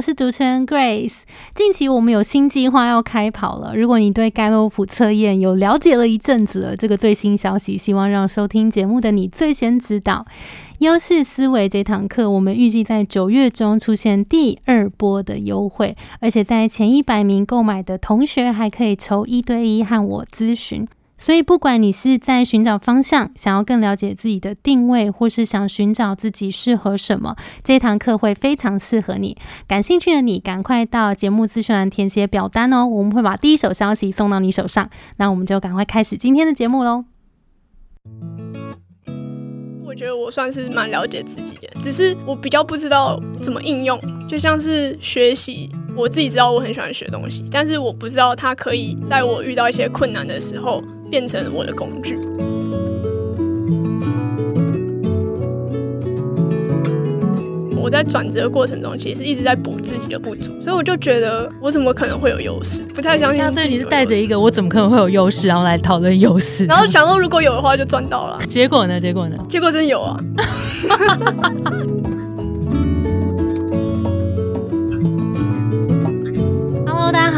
我是主持人 Grace。近期我们有新计划要开跑了，如果你对盖洛普测验有了解了一阵子了，这个最新消息，希望让收听节目的你最先知道。优势思维这堂课，我们预计在九月中出现第二波的优惠，而且在前一百名购买的同学还可以抽一对一和我咨询。所以，不管你是在寻找方向，想要更了解自己的定位，或是想寻找自己适合什么，这堂课会非常适合你。感兴趣的你，赶快到节目资讯栏填写表单哦，我们会把第一手消息送到你手上。那我们就赶快开始今天的节目喽。我觉得我算是蛮了解自己的，只是我比较不知道怎么应用，就像是学习。我自己知道我很喜欢学东西，但是我不知道它可以在我遇到一些困难的时候变成我的工具。我在转职的过程中，其实一直在补自己的不足，所以我就觉得我怎么可能会有优势？不太相信。所以你是带着一个我怎么可能会有优势，然后来讨论优势，然后想说如果有的话就赚到了。结果呢？结果呢？结果真有啊！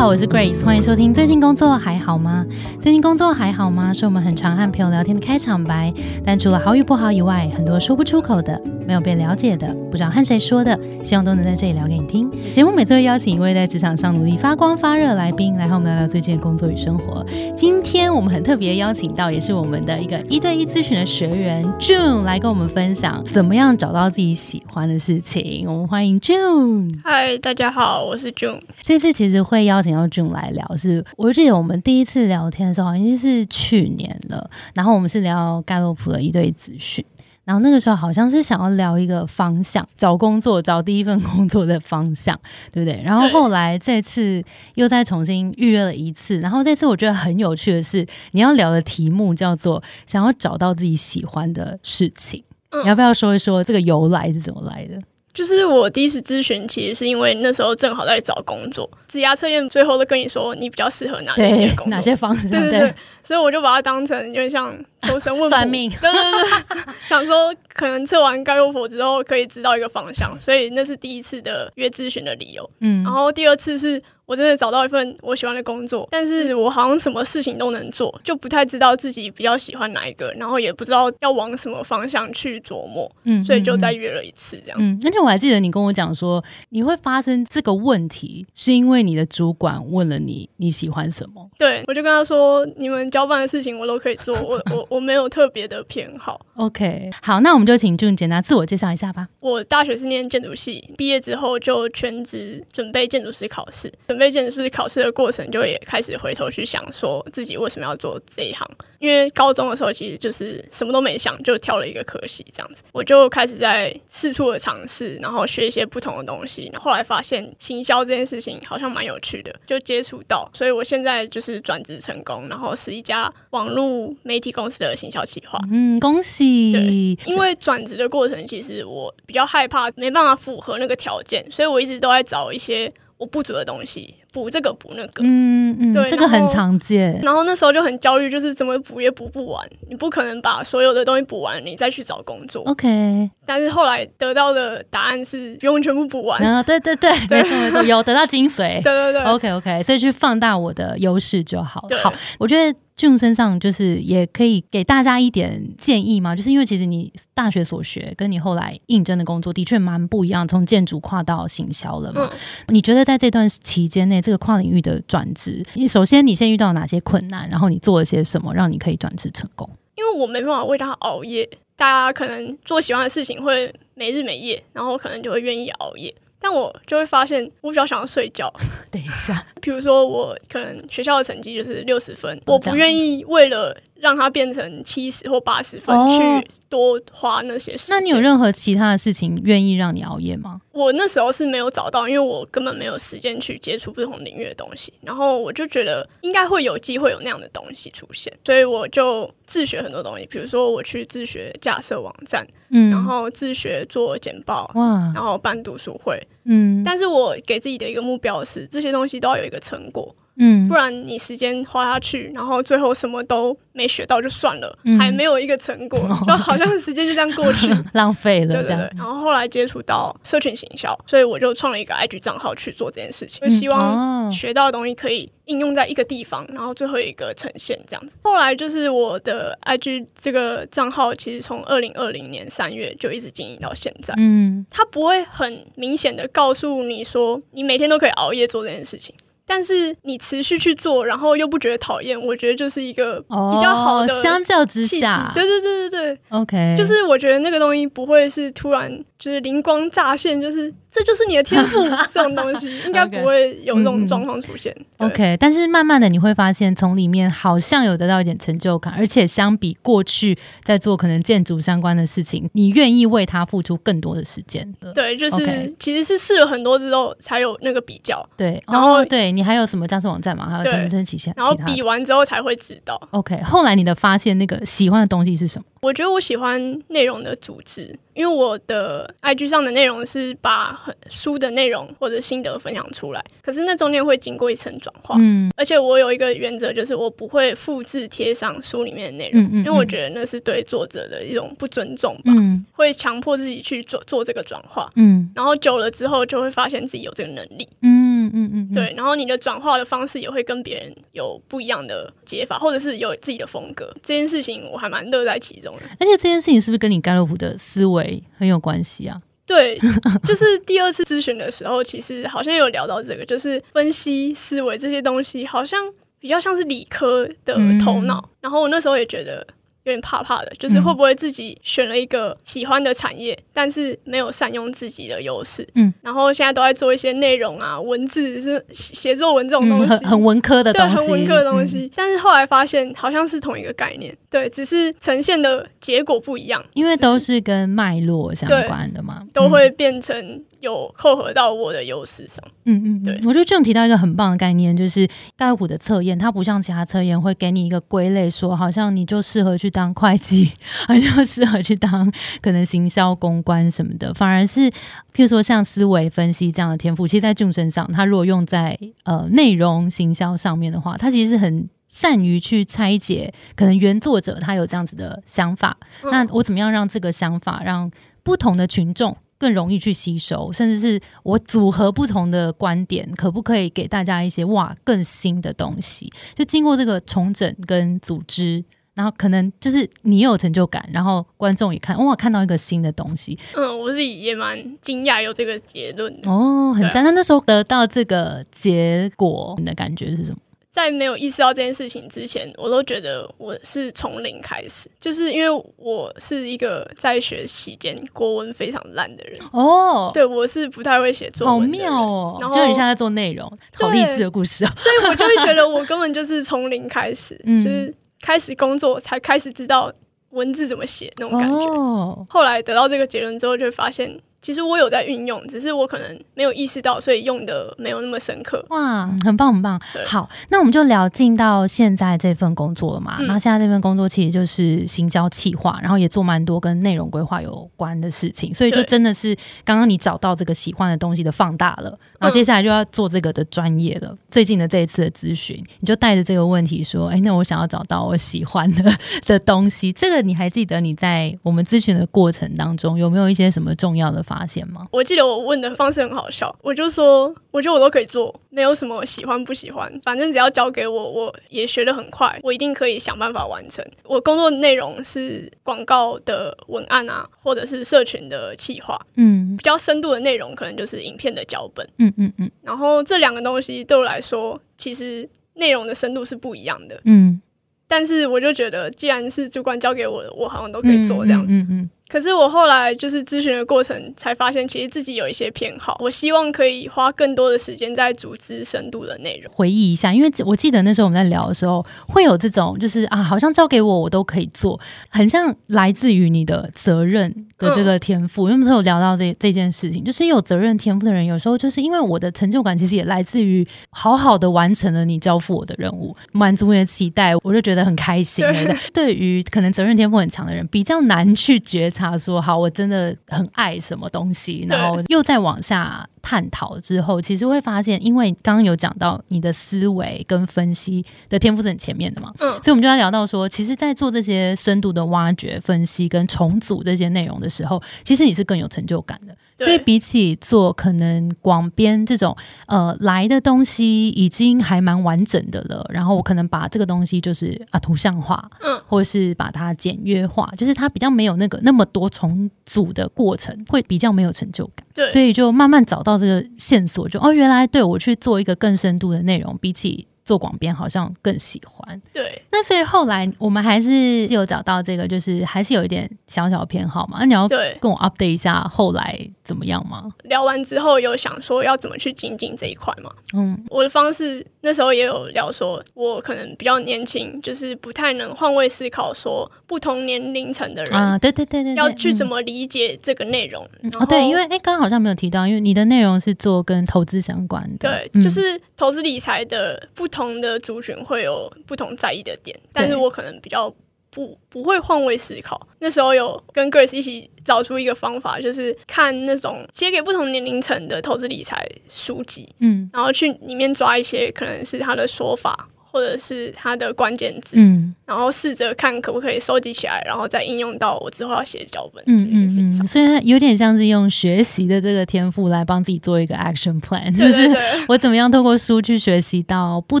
好，我是 Grace，欢迎收听。最近工作还好吗？最近工作还好吗？是我们很常和朋友聊天的开场白。但除了好与不好以外，很多说不出口的。没有被了解的，不知道和谁说的，希望都能在这里聊给你听。节目每次会邀请一位在职场上努力发光发热来宾，来和我们聊聊最近的工作与生活。今天我们很特别邀请到，也是我们的一个一对一咨询的学员 June 来跟我们分享怎么样找到自己喜欢的事情。我们欢迎 June。嗨，大家好，我是 June。这次其实会邀请到 June 来聊，是我记得我们第一次聊天的时候，好像是去年了。然后我们是聊盖洛普的一对资讯。然后那个时候好像是想要聊一个方向，找工作，找第一份工作的方向，对不对？然后后来这次又再重新预约了一次，然后这次我觉得很有趣的是，你要聊的题目叫做想要找到自己喜欢的事情，你要不要说一说这个由来是怎么来的？就是我第一次咨询，其实是因为那时候正好在找工作，职涯测验最后都跟你说你比较适合哪些工作，哪些方式，对对。对，所以我就把它当成有点像求神问算命，对对对，想说可能测完盖洛普之后可以知道一个方向，所以那是第一次的约咨询的理由。嗯，然后第二次是。我真的找到一份我喜欢的工作，但是我好像什么事情都能做，就不太知道自己比较喜欢哪一个，然后也不知道要往什么方向去琢磨，嗯，所以就再约了一次这样。嗯，而且我还记得你跟我讲说，你会发生这个问题，是因为你的主管问了你你喜欢什么？对，我就跟他说，你们交办的事情我都可以做，我我我没有特别的偏好。OK，好，那我们就请俊简单自我介绍一下吧。我大学是念建筑系，毕业之后就全职准备建筑师考试。准备建筑师考试的过程，就也开始回头去想，说自己为什么要做这一行。因为高中的时候，其实就是什么都没想，就挑了一个科系这样子。我就开始在四处的尝试，然后学一些不同的东西。后来发现行销这件事情好像蛮有趣的，就接触到。所以我现在就是转职成功，然后是一家网络媒体公司的行销企划。嗯，恭喜！对，因为转职的过程，其实我比较害怕没办法符合那个条件，所以我一直都在找一些。我不足的东西，补这个补那个，嗯嗯，对，这个很常见。然后那时候就很焦虑，就是怎么补也补不完，你不可能把所有的东西补完，你再去找工作。OK，但是后来得到的答案是不用全部补完。啊，对对对，没错没错，有得到精髓。对对对，OK OK，所以去放大我的优势就好。好，我觉得。俊身上就是也可以给大家一点建议吗？就是因为其实你大学所学跟你后来应征的工作的确蛮不一样，从建筑跨到行销了嘛。你觉得在这段期间内，这个跨领域的转职，你首先你先遇到哪些困难？然后你做了些什么，让你可以转职成功？因为我没办法为他熬夜，大家可能做喜欢的事情会没日没夜，然后可能就会愿意熬夜。但我就会发现，我比较想要睡觉。等一下，比如说我可能学校的成绩就是六十分，我不愿意为了。让它变成七十或八十分，去多花那些时间。那你有任何其他的事情愿意让你熬夜吗？我那时候是没有找到，因为我根本没有时间去接触不同领域的东西。然后我就觉得应该会有机会有那样的东西出现，所以我就自学很多东西。比如说我去自学架设网站，嗯，然后自学做简报，哇，然后办读书会，嗯。但是我给自己的一个目标是，这些东西都要有一个成果。嗯不然你时间花下去，然后最后什么都没学到就算了，嗯还没有一个成果，就好像时间就这样过去。浪费了对对对，，然后后来接触到社群行销，所以我就创了一个 IG 账号去做这件事情，就希望哦学到的东西可以应用在一个地方，然后最后一个呈现这样子。后来就是我的 IG 这个账号，其实从二零二零年三月就一直经营到现在。嗯它不会很明显的告诉你说你每天都可以熬夜做这件事情，但是你持续去做，然后又不觉得讨厌，我觉得就是一个哦，比较好的相较之下。对对对对对，，OK，就是我觉得那个东西不会是突然就是灵光乍现，就是这就是你的天赋 这种东西，应该不会有这种状况出现。对 OK，但是慢慢的你会发现，从里面好像有得到一点成就感，而且相比过去在做可能建筑相关的事情，你愿意为它付出更多的时间。对，就是其实是试了很多之后才有那个比较，对，然后哦，对你还有什么加速网站吗？还有对等等其他然后比完之后才会知道。OK，后来你的发现那个喜欢的东西是什么？我觉得我喜欢内容的组织，因为我的 IG 上的内容是把很书的内容或者心得分享出来，可是那中间会经过一层转化。嗯。而且我有一个原则，就是我不会复制贴上书里面的内容，嗯嗯。因为我觉得那是对作者的一种不尊重吧，嗯。会强迫自己去做做这个转化。嗯。然后久了之后，就会发现自己有这个能力，嗯嗯嗯，对。然后你的转化的方式也会跟别人有不一样的解法，或者是有自己的风格。这件事情我还蛮乐在其中的。而且这件事情是不是跟你盖洛普的思维很有关系啊？对，就是第二次咨询的时候，其实好像有聊到这个，就是分析思维这些东西，好像比较像是理科的头脑。然后我那时候也觉得有点怕怕的，就是会不会自己选了一个喜欢的产业，但是没有善用自己的优势。嗯，然后现在都在做一些内容啊、文字，是写作文这种东嗯，西，很很文科的对，东西，很文科的东嗯。西。但是后来发现好像是同一个概念，对，只是呈现的结果不一样，因为都是跟脉络相关的嘛，都会变成有扣合到我的优势上。嗯嗯，嗯。对。我觉得这种提到一个很棒的概念，就是盖洛普的测验，它不像其他测验会给你一个归类，说好像你就适合去当会计，而就适合去当可能行销公关什么的，反而是譬如说像思维分析这样的天赋，其实在俊身上，他如果用在呃内容行销上面的话，他其实是很。善于去拆解，可能原作者他有这样子的想法，嗯那我怎么样让这个想法让不同的群众更容易去吸收，甚至是我组合不同的观点，可不可以给大家一些哇更新的东西？就经过这个重整跟组织。然后可能就是你也有成就感，然后观众也看哇，看到一个新的东西嗯，我自己也蛮惊讶有这个结论的。哦，很赞。那那时候得到这个结果，你的感觉是什么？在没有意识到这件事情之前，我都觉得我是从零开始，就是因为我是一个在学期间国文非常烂的人，哦，对我是不太会写作好文的人妙哦！然后就你现在在做内容，好励志的故事哦。所以我就会觉得我根本就是从零开始，嗯就是开始工作才开始知道文字怎么写那种感觉。哦，后来得到这个结论之后，就会发现其实我有在运用，只是我可能没有意识到，所以用的没有那么深刻。哇，很棒很棒。好，那我们就聊进到现在这份工作了嘛。嗯然后现在这份工作其实就是行销企划，然后也做蛮多跟内容规划有关的事情，所以就真的是刚刚你找到这个喜欢的东西的放大了，然后接下来就要做这个的专业了。最近的这一次的咨询，你就带着这个问题说：“哎，那我想要找到我喜欢的 的东西。”这个你还记得你在我们咨询的过程当中有没有一些什么重要的发现吗？我记得我问的方式很好笑，我就说，我觉得我都可以做，没有什么喜欢不喜欢，反正只要交给我，我也学得很快，我一定可以想办法完成。我工作内容是广告的文案啊，或者是社群的企划，嗯比较深度的内容可能就是影片的脚本。嗯嗯嗯然后这两个东西对我来说，其实内容的深度是不一样的。嗯，但是我就觉得，既然是主管交给我的，我好像都可以做这样。嗯嗯嗯可是我后来就是咨询的过程，才发现其实自己有一些偏好，我希望可以花更多的时间在组织深度的内容。回忆一下，因为我记得那时候我们在聊的时候，会有这种就是啊，好像交给我我都可以做，很像来自于你的责任的这个天赋。因为我们有聊到这这件事情，就是有责任天赋的人，有时候就是因为我的成就感其实也来自于好好的完成了你交付我的任务，满足你的期待，我就觉得很开心。对于可能责任天赋很强的人，比较难去觉察。察说，好，我真的很爱什么东西，然后又再往下探讨之后，其实会发现，因为刚刚有讲到你的思维跟分析的天赋是很前面的嘛，嗯所以我们就要聊到说，其实，在做这些深度的挖掘、分析跟重组这些内容的时候，其实你是更有成就感的。所以对比起做可能广编这种呃来的东西，已经还蛮完整的了。然后我可能把这个东西就是啊图像化，嗯，或者是把它简约化，就是它比较没有那个那么多重组的过程，会比较没有成就感。对，所以就慢慢找到这个线索，就哦，原来对我去做一个更深度的内容，比起做广编好像更喜欢。对那所以后来我们还是有找到这个，就是还是有一点小小偏好嘛。那你要对，跟我 update 一下后来怎么样吗？聊完之后有想说要怎么去精进这一块嘛？嗯我的方式那时候也有聊说，我可能比较年轻，就是不太能换位思考，说不同年龄层的人啊，对对对对对，要去怎么、理解这个内容。哦对，因为哎，刚刚好像没有提到，因为你的内容是做跟投资相关的，对，嗯就是投资理财的不同的族群会有不同在意的点，但是我可能比较不不会换位思考。那时候有跟 Grace 一起找出一个方法，就是看那种写给不同年龄层的投资理财书籍，嗯然后去里面抓一些可能是他的说法。或者是它的关键字，嗯然后试着看可不可以收集起来，然后再应用到我之后要写脚本这嗯件事情上。嗯嗯，所以它有点像是用学习的这个天赋来帮自己做一个 action plan，就对是 我怎么样透过书去学习到不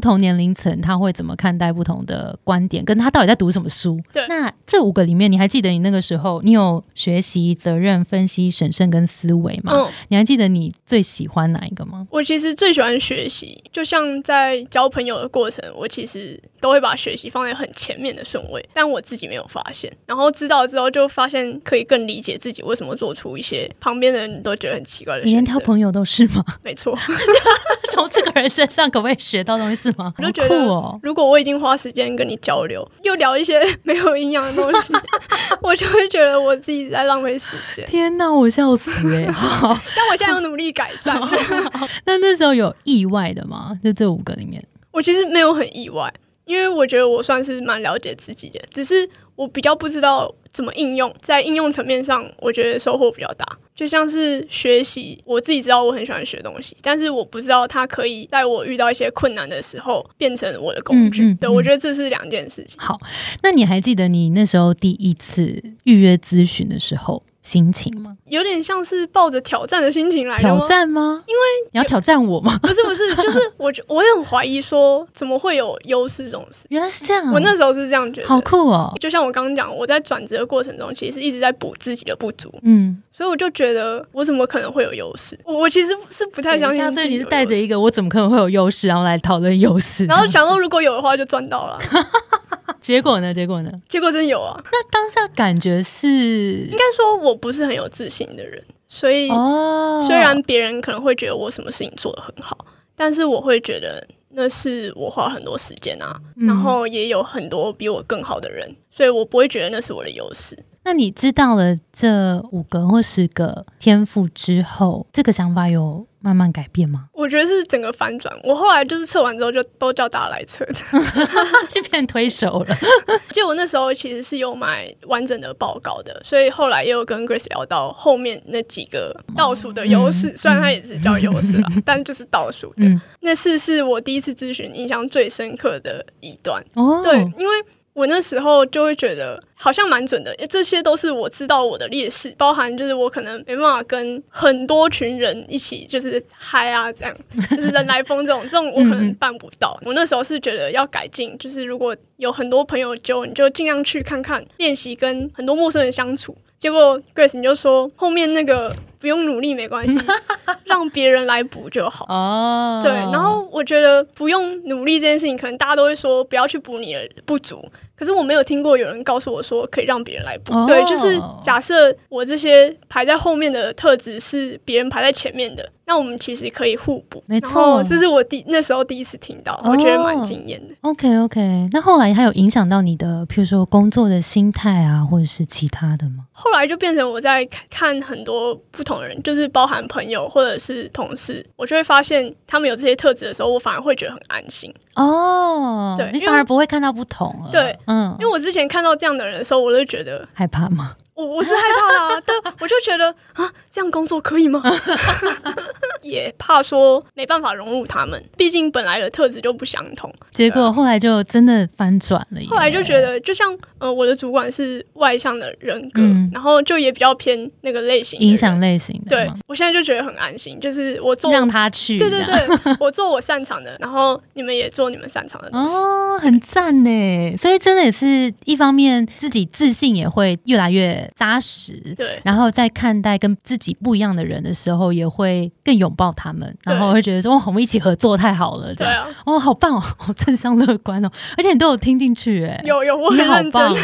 同年龄层他会怎么看待不同的观点，跟他到底在读什么书。对那这五个里面，你还记得你那个时候你有学习、责任、分析、审慎跟思维吗？嗯，你还记得你最喜欢哪一个吗？我其实最喜欢学习，就像在交朋友的过程，我其实都会把学习放在很前面的顺位，但我自己没有发现。然后知道之后，就发现可以更理解自己为什么做出一些旁边的人都觉得很奇怪的你连。挑朋友都是吗？没错，从这个人身上可不可以学到东西是吗？我就觉得哦。如果我已经花时间跟你交流，又聊一些 没有营养的东西，我就会觉得我自己在浪费时间。天哪，我笑死哎、但我现在有努力改善，那那时候有意外的吗？就这五个里面，我其实没有很意外，因为我觉得我算是蛮了解自己的，只是我比较不知道怎么应用，在应用层面上，我觉得收获比较大。就像是学习，我自己知道我很喜欢学东西，但是我不知道它可以在我遇到一些困难的时候变成我的工具。对嗯嗯嗯我觉得这是两件事情。好，那你还记得你那时候第一次预约咨询的时候心情吗？有点像是抱着挑战的心情来的挑？战吗？因为你要挑战我吗？不 是不是，就是我觉我也很怀疑说，怎么会有优势这种事？原来是这样，我那时候是这样觉得。好酷哦。就像我刚刚讲，我在转职的过程中，其实一直在补自己的不足，嗯，所以我就觉得我怎么可能会有优势？我我其实是不太相信下自己有优势。次你是带着一个我怎么可能会有优势，然后来讨论优势，然后想说如果有的话就赚到了，结果呢？结果呢？结果真有啊！那当下感觉是应该说我不是很有自信的人，所以哦，虽然别人可能会觉得我什么事情做得很好，但是我会觉得那是我花很多时间啊，嗯然后也有很多比我更好的人，所以我不会觉得那是我的优势。那你知道了这五个或十个天赋之后，这个想法有慢慢改变吗？我觉得是整个反转。我后来就是测完之后就都叫大家来测的，就变推手了。就我那时候其实是有买完整的报告的，所以后来也有跟 Grace 聊到后面那几个倒数的优势，嗯虽然它也是叫优势啦，但就是倒数的。嗯，那次是我第一次咨询印象最深刻的一段，哦，对，因为我那时候就会觉得好像蛮准的，这些都是我知道我的劣势，包含就是我可能没办法跟很多群人一起就是嗨啊，这样就是人来疯这种，这种我可能办不到。我那时候是觉得要改进，就是如果有很多朋友揪，你就尽量去看看练习跟很多陌生人相处。结果 Grace 你就说后面那个不用努力没关系，让别人来补就好。哦，对，然后我觉得不用努力这件事情，可能大家都会说不要去补你的不足。可是我没有听过有人告诉我说可以让别人来补。哦对，就是假设我这些排在后面的特质是别人排在前面的，那我们其实可以互补。没错这是我第那时候第一次听到，我觉得蛮惊艳的。OK OK，那后来还有影响到你的，譬如说工作的心态啊，或者是其他的吗？后来就变成我在看看很多不同的人，就是包含朋友或者是同事，我就会发现他们有这些特质的时候，我反而会觉得很安心。哦，对你反而不会看到不同了。对，嗯，因为我之前看到这样的人的时候，我就觉得害怕吗？我我是害怕啦、啊，对，我就觉得啊，这样工作可以吗？也怕说没办法融入他们，毕竟本来的特质就不相同。结果后来就真的翻转了耶，后来就觉得，就像呃，我的主管是外向的人格，嗯然后就也比较偏那个类型影响。类型的对，我现在就觉得很安心，就是我做让他去，对对对，我做我擅长的，然后你们也做你们擅长的东西。哦，很赞呢。所以真的也是一方面自己自信也会越来越扎实，对然后在看待跟自己不一样的人的时候，也会更拥抱他们，然后会觉得说，哇，我们一起合作太好了，这样。对啊，哦，好棒哦，好正向乐观哦，而且你都有听进去，哎，有有，我很认真。棒哦！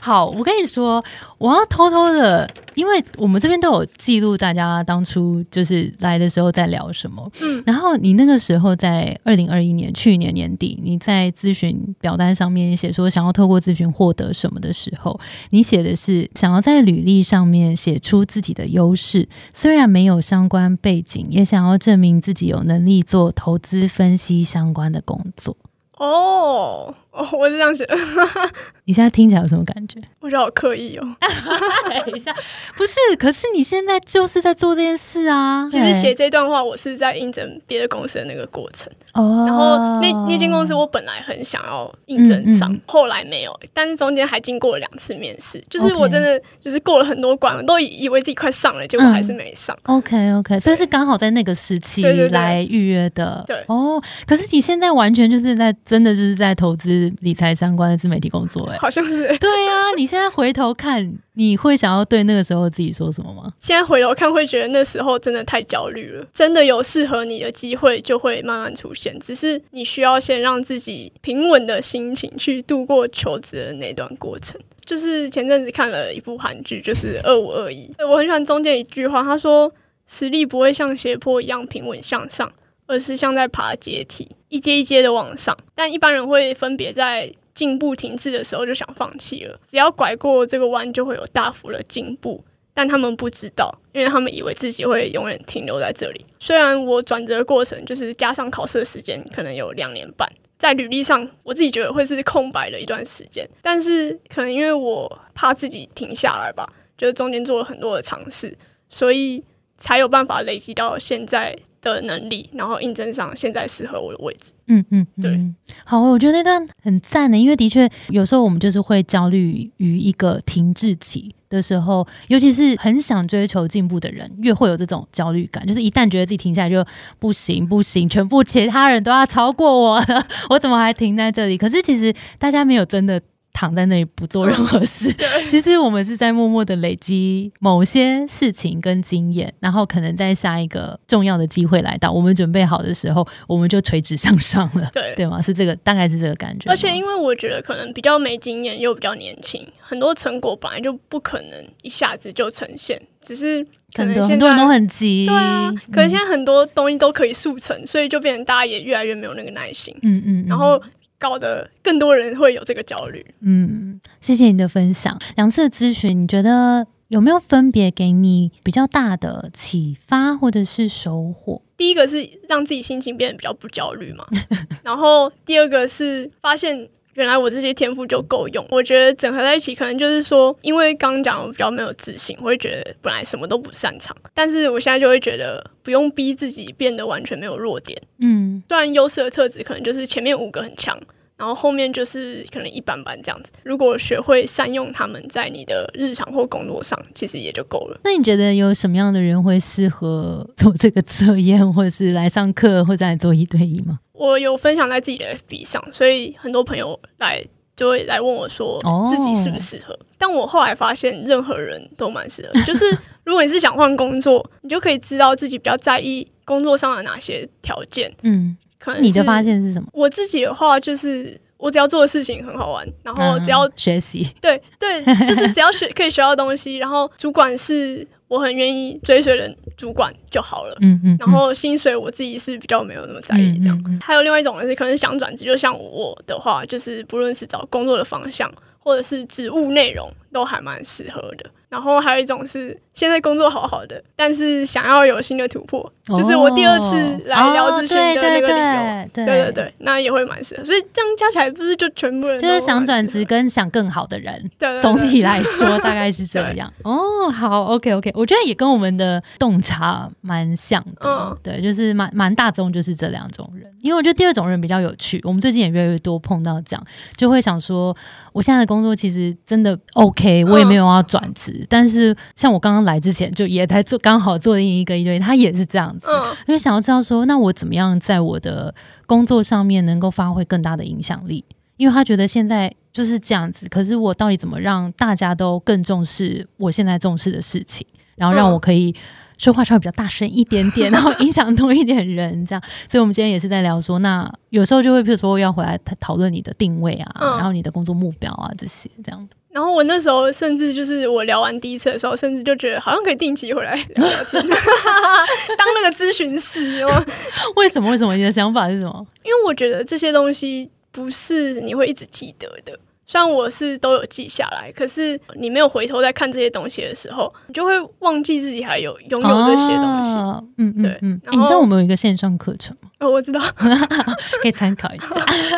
好，我跟你说，我要偷偷的，因为我们这边都有记录大家当初就是来的时候在聊什么。嗯然后你那个时候在二零二一年去年年底，你在咨询表单上面写说想要透过咨询获得什么的时候，你写的是想要在履历上面写出自己的优势，虽然没有相关背景，也想要证明自己有能力做投资分析相关的工作。哦哦，我是这样写的，你现在听起来有什么感觉？我觉得好刻意哦。等一下，不是，可是你现在就是在做这件事啊。其实写这段话，我是在应征别的公司的那个过程。哦，然后那那间公司我本来很想要应征上，嗯嗯后来没有，但是中间还经过了两次面试，就是我真的就是过了很多关，我都以以为自己快上了，结果还是没上。OK OK，所以是刚好在那个时期对对对来预约的。对哦，可是你现在完全就是在真的就是在投资理财相关的自媒体工作，哎。好像是对呀、你现在回头看，你会想要对那个时候自己说什么吗？现在回头看，会觉得那时候真的太焦虑了。真的有适合你的机会，就会慢慢出现。只是你需要先让自己平稳的心情去度过求职的那段过程。就是前阵子看了一部韩剧，就是《二五二一》，我很喜欢中间一句话，他说：“实力不会像斜坡一样平稳向上，而是像在爬阶梯，一阶一阶的往上。但一般人会分别在进步停滞的时候就想放弃了，只要拐过这个弯，就会有大幅的进步。但他们不知道，因为他们以为自己会永远停留在这里。虽然我转折过程就是加上考试的时间，可能有两年半，在履历上我自己觉得会是空白的一段时间，但是可能因为我怕自己停下来吧，就是中间做了很多的尝试，所以才有办法累积到现在的能力，然后应征上现在适合我的位置。嗯嗯，嗯对，好，我觉得那段很赞的，因为的确有时候我们就是会焦虑于一个停滞期的时候，尤其是很想追求进步的人，越会有这种焦虑感，就是一旦觉得自己停下来就不行不行，全部其他人都要超过我了，我怎么还停在这里？可是其实大家没有真的。躺在那里不做任何事，其实我们是在默默的累积某些事情跟经验，然后可能在下一个重要的机会来到，我们准备好的时候，我们就垂直向上了。对。对吗？是这个，大概是这个感觉。而且因为我觉得可能比较没经验，又比较年轻，很多成果本来就不可能一下子就呈现，只是可能现在多很多人都很急，对啊，可能现在在很多东西都可以速成，所以就变成大家也越来越没有那个耐心，嗯嗯，嗯。然后搞得更多人会有这个焦虑。嗯，谢谢你的分享。两次的咨询，你觉得有没有分别给你比较大的启发或者是收获？第一个是让自己心情变得比较不焦虑嘛，然后第二个是发现。原来我这些天赋就够用，我觉得整合在一起，可能就是说，因为刚刚讲我比较没有自信，我会觉得本来什么都不擅长，但是我现在就会觉得不用逼自己变得完全没有弱点，嗯虽然优势的特质可能就是前面五个很强，然后后面就是可能一般般这样子。如果学会善用他们在你的日常或工作上，其实也就够了。那你觉得有什么样的人会适合做这个测验，或者是来上课，或者来做一对一吗？我有分享在自己的 FB 上，所以很多朋友来就会来问我说哦自己适不适合。但我后来发现，任何人都蛮适合。就是如果你是想换工作，你就可以知道自己比较在意工作上的哪些条件。嗯，可能你的发现是什么？我自己的话就是。我只要做的事情很好玩，然后只要嗯学习，对对，就是只要学 可以学到东西，然后主管是我很愿意追随的主管就好了。嗯嗯，然后薪水我自己是比较没有那么在意这样。嗯嗯嗯还有另外一种人是可能想转职，就像我的话，就是不论是找工作的方向，或者是职务内容都还蛮适合的。然后还有一种是现在工作好好的，但是想要有新的突破，就是我第二次来聊咨询的那个理由。对对对，那也会蛮适合。所以这样加起来，不是就全部人就是想转职跟想更好的人。对，总体来 说大概是这样。哦，好，OK OK，我觉得也跟我们的洞察蛮像的。嗯，对，就是蛮蛮大众，就是这两种人。因为我觉得第二种人比较有趣，我们最近也越来越多碰到这样，就会想说，我现在的工作其实真的 OK，我也没有要转职。但是像我刚刚来之前，就也在做，刚好做另一个一对，他也是这样子，因为想要知道说，那我怎么样在我的工作上面能够发挥更大的影响力？因为他觉得现在就是这样子，可是我到底怎么让大家都更重视我现在重视的事情，然后让我可以说话稍微比较大声一点点，然后影响多一点人，这样。所以我们今天也是在聊说，那有时候就会比如说要回来讨论你的定位啊，然后你的工作目标啊这些这样然后我那时候甚至就是我聊完第一次的时候，甚至就觉得好像可以定期回来聊天，当那个咨询师。为什么？为什么？你的想法是什么？因为我觉得这些东西不是你会一直记得的。虽然我是都有记下来，可是你没有回头再看这些东西的时候，你就会忘记自己还有拥有这些东西。嗯，对，嗯。你知道我们有一个线上课程吗？哦，我知道，可以参考一下。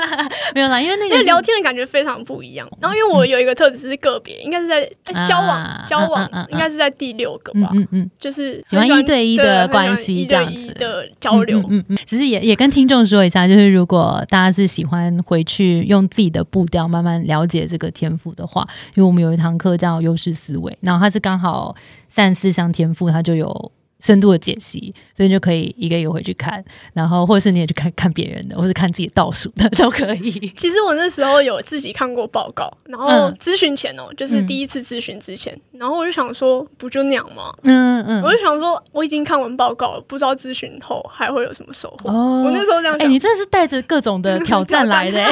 没有啦，因为那个聊天的感觉非常不一样。然后，因为我有一个特质是个别，应该是在交往，交往应该是在第六个吧。嗯嗯，就是喜欢一对一的关系，这样子的交流。嗯嗯，只是也也跟听众说一下，就是如果大家是喜欢回去用自己的步调慢慢聊。了解这个天赋的话，因为我们有一堂课叫优势思维，然后它是刚好三四项天赋，它就有。深度的解析，所以就可以一个一个回去看，然后或者是你也去看 看别人的，或是看自己倒数的 都可以。其实我那时候有自己看过报告，然后咨询前哦，就是第一次咨询之前，然后我就想说，不就那样吗？嗯嗯，我就想说，我已经看完报告了，不知道咨询后还会有什么收获。哦我那时候这样，哎，你真的是带着各种的 挑战来的，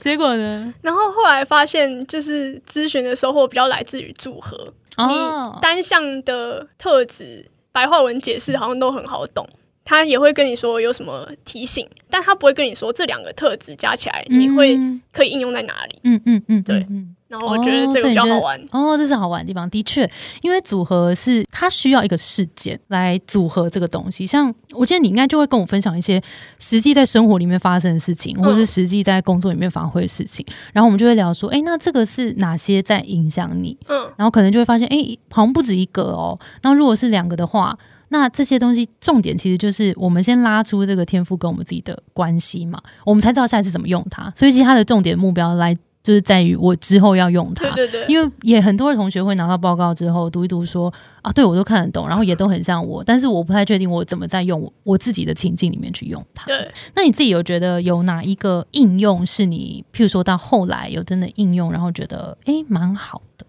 结果呢？然后后来发现，就是咨询的收获比较来自于组合。你单向的特质，白话文解释好像都很好懂。他也会跟你说有什么提醒，但他不会跟你说这两个特质加起来你会可以应用在哪里。嗯嗯嗯，对。然后我觉得这个比较好玩哦，这是好玩的地方。的确，因为组合是它需要一个事件来组合这个东西。像我记得你应该就会跟我分享一些实际在生活里面发生的事情，或者是实际在工作里面发挥的事情。然后我们就会聊说，哎，那这个是哪些在影响你？嗯，然后可能就会发现，哎，好像不止一个哦。那如果是两个的话，那这些东西重点其实就是我们先拉出这个天赋跟我们自己的关系嘛，我们才知道下一次怎么用它。所以其实它的重点目标来。就是在于我之后要用它，对对对，因为也很多的同学会拿到报告之后读一读，说啊，对我都看得懂，然后也都很像我，但是我不太确定我怎么在用我自己的情境里面去用它。对，那你自己有觉得有哪一个应用是你，譬如说到后来有真的应用，然后觉得哎蛮好的？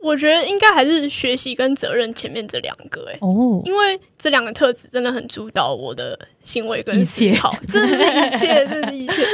我觉得应该还是学习跟责任前面这两个，哎哦，因为这两个特质真的很主导我的行为跟思考，真的是一切，这是一切。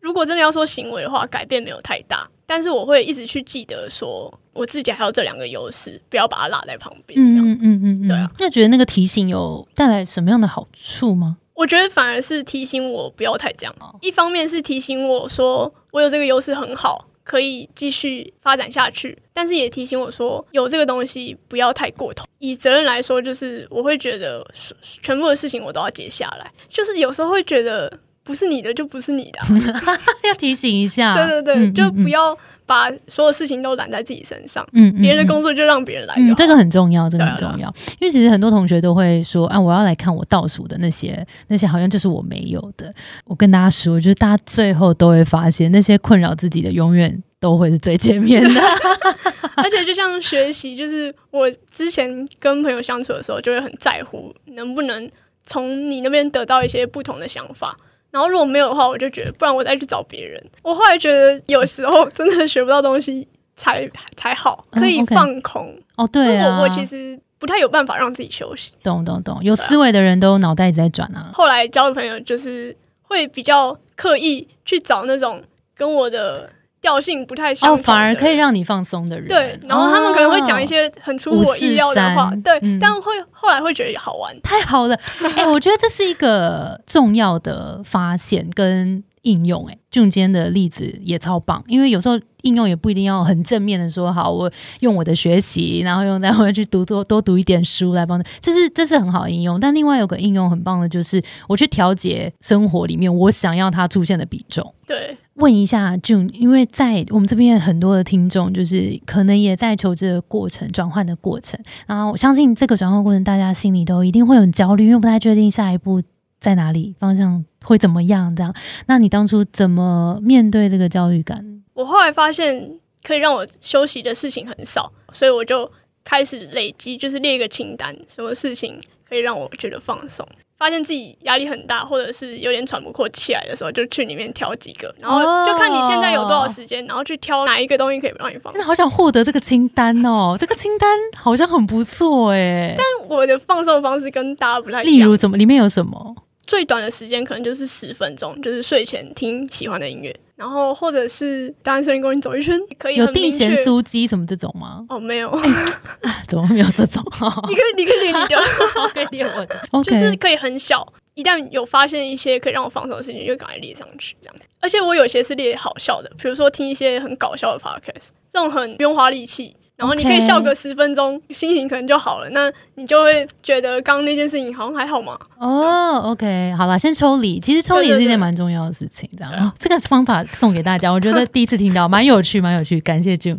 如果真的要说行为的话，改变没有太大，但是我会一直去记得说，我自己还有这两个优势，不要把它落在旁边。这样，嗯嗯嗯，对啊。那觉得那个提醒有带来什么样的好处吗？我觉得反而是提醒我不要太这样。一方面是提醒我说，我有这个优势很好，可以继续发展下去，但是也提醒我说，有这个东西不要太过头。以责任来说，就是我会觉得全部的事情我都要接下来，就是有时候会觉得。不是你的就不是你的，要提醒一下。对对对，就不要把所有事情都揽在自己身上。嗯，别人的工作就让别人来。嗯，这个很重要，这个很重要。因为其实很多同学都会说啊，我要来看我倒数的那些，那些好像就是我没有的。我跟大家说，就是大家最后都会发现，那些困扰自己的，永远都会是最前面的。而且就像学习，就是我之前跟朋友相处的时候，就会很在乎能不能从你那边得到一些不同的想法。然后如果没有的话，我就觉得，不然我再去找别人。我后来觉得，有时候真的学不到东西才才好，可以放空。哦，对啊，我其实不太有办法让自己休息。懂懂懂，有思维的人都脑袋一直在转啊。后来交的朋友就是会比较刻意去找那种跟我的。调性不太相同，反而可以让你放松的人。对，然后他们可能会讲一些很出乎我意料的话，对，但会后来会觉得好玩，太好了。哎，我觉得这是一个重要的发现跟应用、欸。哎，就今天的例子也超棒，因为有时候应用也不一定要很正面的说，好，我用我的学习，然后用在我去读多多读一点书来帮助，这是这是很好的应用。但另外有个应用很棒的，就是我去调节生活里面我想要它出现的比重。对，问一下 June，因为在我们这边很多的听众，就是可能也在求职的过程、转换的过程，然后我相信这个转换过程，大家心里都一定会很焦虑，因为不太确定下一步在哪里，方向会怎么样。这样，那你当初怎么面对这个焦虑感？我后来发现可以让我休息的事情很少，所以我就开始累积，就是列一个清单，什么事情可以让我觉得放松。发现自己压力很大，或者是有点喘不过气来的时候，就去里面挑几个，然后就看你现在有多少时间，然后去挑哪一个东西可以让你放松。真的好想获得这个清单哦，这个清单好像很不错哎。但我的放松方式跟大家不太一样。例如，怎么里面有什么？最短的时间可能就是十分钟，就是睡前听喜欢的音乐，然后或者是单身公园走一圈，可以有定弦酥鸡什么这种吗？哦，没有，怎么没有这种？你可以，你可以列你的，可以列我的，就是可以很小。一旦有发现一些可以让我放松的事情，就赶快列上去，这样。而且我有些是列好笑的，比如说听一些很搞笑的 podcast，这种很不用花力气。然后你可以笑个十分钟，心情可能就好了。那你就会觉得刚刚那件事情好像还好嘛？哦，OK，好了，先抽离。其实抽离是一件蛮重要的事情，这样。这个方法送给大家，我觉得第一次听到，蛮有趣，蛮有趣。感谢 June。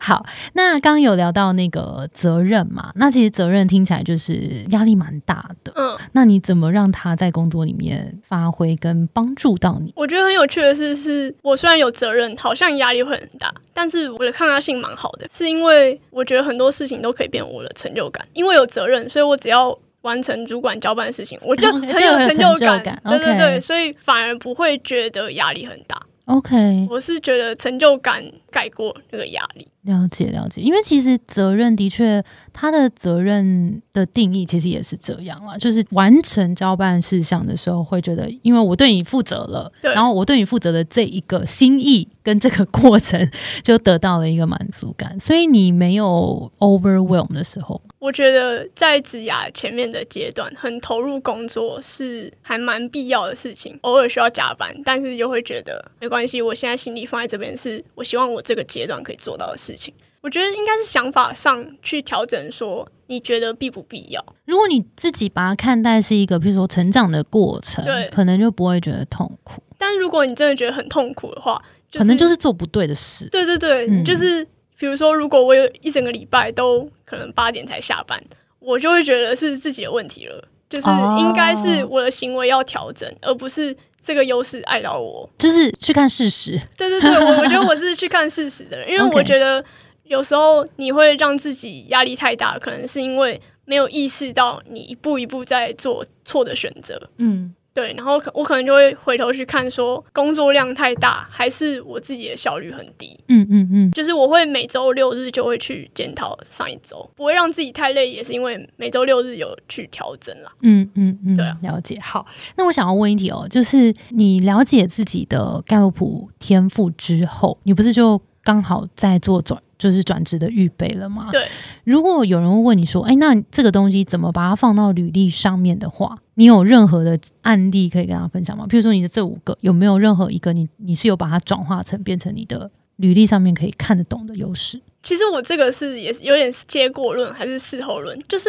好，那刚刚有聊到那个责任嘛？那其实责任听起来就是压力蛮大的。嗯，那你怎么让他在工作里面发挥跟帮助到你？我觉得很有趣的是，是我虽然有责任，好像压力会很大，但是我的抗压性蛮好的，是因为。对，我觉得很多事情都可以变我的成就感，因为有责任，所以我只要完成主管交办的事情，我就很有成就感。对对对，所以反而不会觉得压力很大。OK，我是觉得成就感盖过那个压力。了解了解，因为其实责任的确，他的责任的定义其实也是这样啦，就是完成交办事项的时候，会觉得因为我对你负责了，然后我对你负责的这一个心意跟这个过程，就得到了一个满足感，所以你没有 overwhelm 的时候。我觉得在职涯前面的阶段，很投入工作是还蛮必要的事情。偶尔需要加班，但是又会觉得没关系。我现在心里放在这边，是我希望我这个阶段可以做到的事情。我觉得应该是想法上去调整，说你觉得必不必要？如果你自己把它看待是一个，比如说成长的过程，对，可能就不会觉得痛苦。但如果你真的觉得很痛苦的话，可能就是做不对的事。对对对，就是。比如说，如果我有一整个礼拜都可能八点才下班，我就会觉得是自己的问题了，就是应该是我的行为要调整，而不是这个优势碍到我。就是去看事实。对对对，我我觉得我是去看事实的人，因为 我觉得有时候你会让自己压力太大，可能是因为没有意识到你一步一步在做错的选择。嗯。对，然后可我可能就会回头去看，说工作量太大，还是我自己的效率很低。嗯嗯嗯，就是我会每周六日就会去检讨上一周，不会让自己太累，也是因为每周六日有去调整啦。嗯嗯嗯，对，了解。好，那我想要问一题哦，就是你了解自己的盖洛普天赋之后，你不是就刚好在做转？就是转职的预备了吗？对。如果有人问你说：“哎，那这个东西怎么把它放到履历上面的话，你有任何的案例可以跟大家分享吗？比如说你的这五个有没有任何一个你你是有把它转化成变成你的履历上面可以看得懂的优势？”其实我这个是也是有点结果论还是事后论，就是。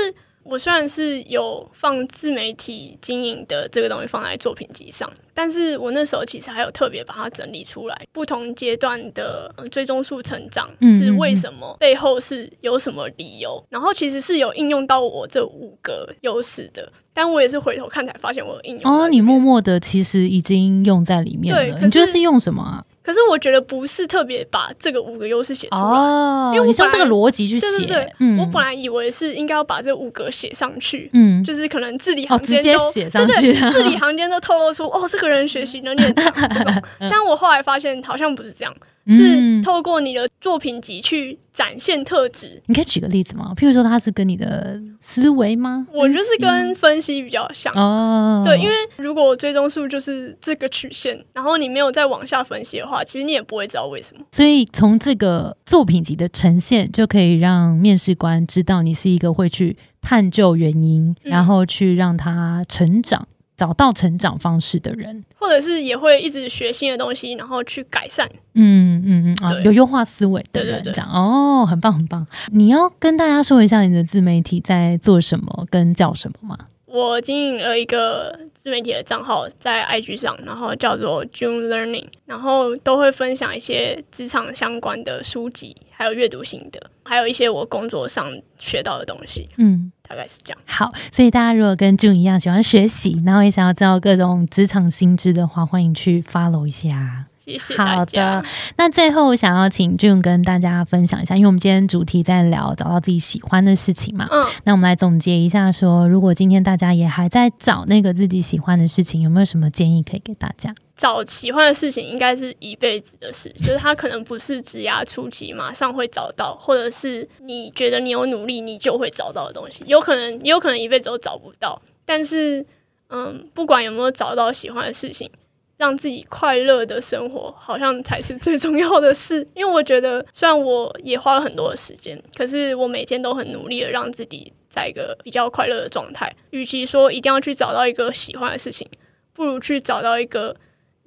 我虽然是有放自媒体经营的这个东西放在作品集上，但是我那时候其实还有特别把它整理出来，不同阶段的追踪数成长是为什么，背后是有什么理由，然后其实是有应用到我这五个优势的，但我也是回头看才发现我有应用。哦，你默默的其实已经用在里面了，你觉得是用什么啊？可是我觉得不是特别把这个五个优势写出来，因为我用这个逻辑去写。对对对，我本来以为是应该要把这五个写上去，嗯，就是可能字里行间都写上去，字里行间都透露出哦，这个人学习能力很强这种。但我后来发现好像不是这样。是透过你的作品集去展现特质。你可以举个例子吗？譬如说，他是跟你的思维吗？我就是跟分析比较像哦。对，因为如果追踪数就是这个曲线，然后你没有再往下分析的话，其实你也不会知道为什么。所以从这个作品集的呈现，就可以让面试官知道你是一个会去探究原因，然后去让他成长。找到成长方式的人，或者是也会一直学新的东西，然后去改善。嗯嗯嗯啊，有优化思维的人这样哦，很棒很棒。你要跟大家说一下你的自媒体在做什么跟叫什么吗？我经营了一个自媒体的账号在 IG 上，然后叫做 June Learning，然后都会分享一些职场相关的书籍，还有阅读心得，还有一些我工作上学到的东西，嗯。大概是这样。好，所以大家如果跟 June 一样喜欢学习，然后也想要知道各种职场新知的话，欢迎去 follow 一下。谢谢好的。那最后，我想要请 June 跟大家分享一下，因为我们今天主题在聊找到自己喜欢的事情嘛。嗯，那我们来总结一下说如果今天大家也还在找那个自己喜欢的事情，有没有什么建议可以给大家？找喜欢的事情应该是一辈子的事，就是他可能不是职涯初期马上会找到，或者是你觉得你有努力你就会找到的东西，有可能也有可能一辈子都找不到。但是，嗯，不管有没有找到喜欢的事情，让自己快乐的生活，好像才是最重要的事。因为我觉得，虽然我也花了很多的时间，可是我每天都很努力的让自己在一个比较快乐的状态。与其说一定要去找到一个喜欢的事情，不如去找到一个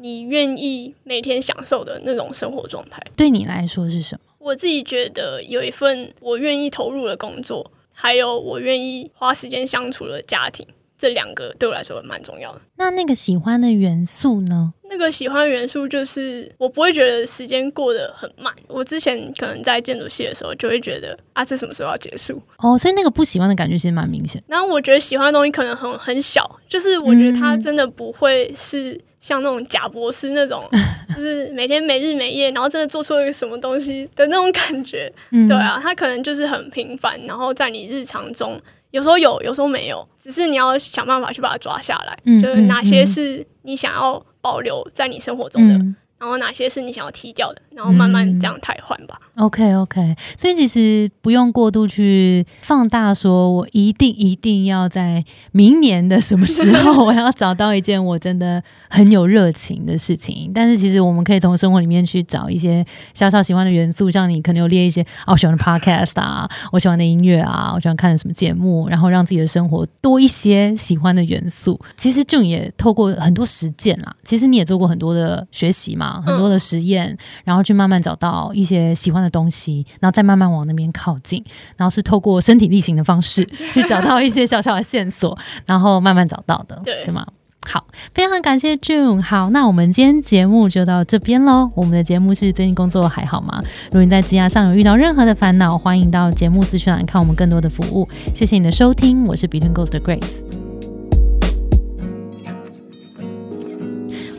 你愿意每天享受的那种生活状态。对你来说是什么？我自己觉得有一份我愿意投入的工作，还有我愿意花时间相处的家庭，这两个对我来说蛮重要的。那那个喜欢的元素呢？那个喜欢的元素就是我不会觉得时间过得很慢。我之前可能在建筑系的时候就会觉得啊，这什么时候要结束？哦，所以那个不喜欢的感觉其实蛮明显。然后我觉得喜欢的东西可能很很小，就是我觉得它真的不会是像那种贾博士那种，就是每天没日没夜，然后真的做出一个什么东西的那种感觉。嗯对，啊，他可能就是很平凡，然后在你日常中有时候有，有时候没有，只是你要想办法去把它抓下来，嗯就是哪些是你想要保留在你生活中的，嗯然后哪些是你想要踢掉的，然后慢慢这样汰换吧。，OK OK，所以其实不用过度去放大，说我一定一定要在明年的什么时候，我要找到一件我真的很有热情的事情。但是其实我们可以从生活里面去找一些小小喜欢的元素，像你可能有列一些哦，我喜欢的 podcast 啊，我喜欢的音乐啊，我喜欢看的什么节目，然后让自己的生活多一些喜欢的元素。其实 June 也透过很多实践啦，其实你也做过很多的学习嘛，很多的实验，然后去慢慢找到一些喜欢的东西，然后再慢慢往那边靠近，然后是透过身体力行的方式 去找到一些小小的线索，然后慢慢找到的，对对吗？好，非常感谢 June。好，那我们今天节目就到这边喽。我们的节目是最近工作还好吗？如果你在职涯上有遇到任何的烦恼，欢迎到节目资讯栏看我们更多的服务。谢谢你的收听，我是 Between Ghost 的 Grace。